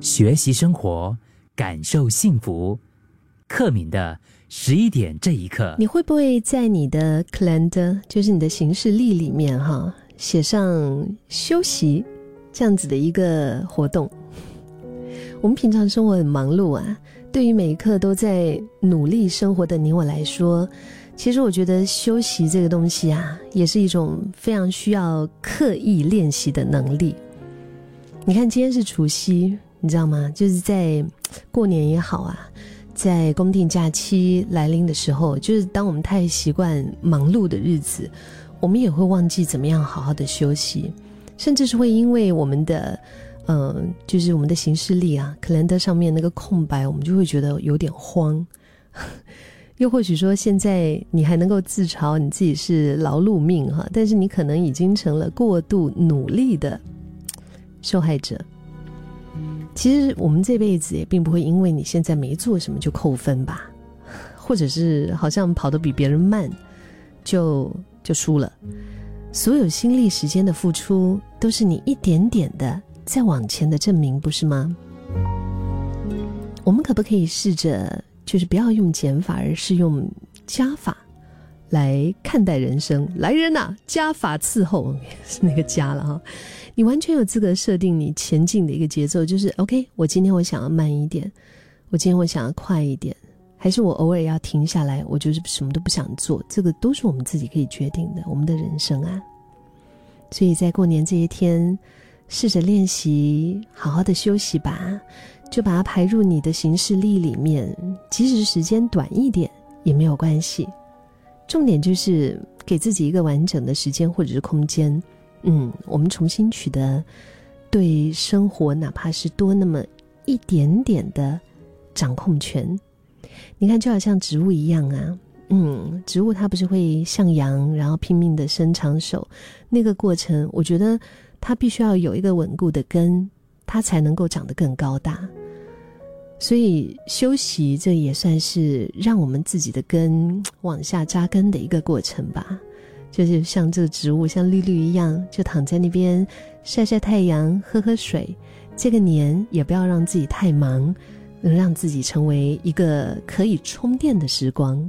学习生活，感受幸福。克敏的十一点这一刻，你会不会在你的 calendar，就是你的行事历里面哈，写上休息这样子的一个活动？我们平常生活很忙碌啊，对于每一刻都在努力生活的你我来说，其实我觉得休息这个东西啊，也是一种非常需要刻意练习的能力。你看，今天是除夕。你知道吗？就是在过年也好啊，在公定假期来临的时候，就是当我们太习惯忙碌的日子，我们也会忘记怎么样好好的休息，甚至是会因为我们的，嗯，就是我们的行事历啊，可能的上面那个空白，我们就会觉得有点慌。又或许说，现在你还能够自嘲你自己是劳碌命哈，但是你可能已经成了过度努力的受害者。其实我们这辈子也并不会因为你现在没做什么就扣分吧，或者是好像跑得比别人慢，就就输了。所有心力时间的付出，都是你一点点的在往前的证明，不是吗？我们可不可以试着，就是不要用减法，而是用加法来看待人生？来人呐，加法伺候，是那个加了哈。你完全有资格设定你前进的一个节奏，就是 OK。我今天我想要慢一点，我今天我想要快一点，还是我偶尔要停下来，我就是什么都不想做。这个都是我们自己可以决定的，我们的人生啊。所以在过年这一天，试着练习，好好的休息吧，就把它排入你的行事历里面。即使时间短一点也没有关系，重点就是给自己一个完整的时间或者是空间。嗯，我们重新取得对生活，哪怕是多那么一点点的掌控权。你看，就好像植物一样啊，嗯，植物它不是会向阳，然后拼命的伸长手，那个过程，我觉得它必须要有一个稳固的根，它才能够长得更高大。所以休息，这也算是让我们自己的根 往下扎根的一个过程吧。就是像这个植物，像绿绿一样，就躺在那边晒晒太阳，喝喝水。这个年也不要让自己太忙，能让自己成为一个可以充电的时光。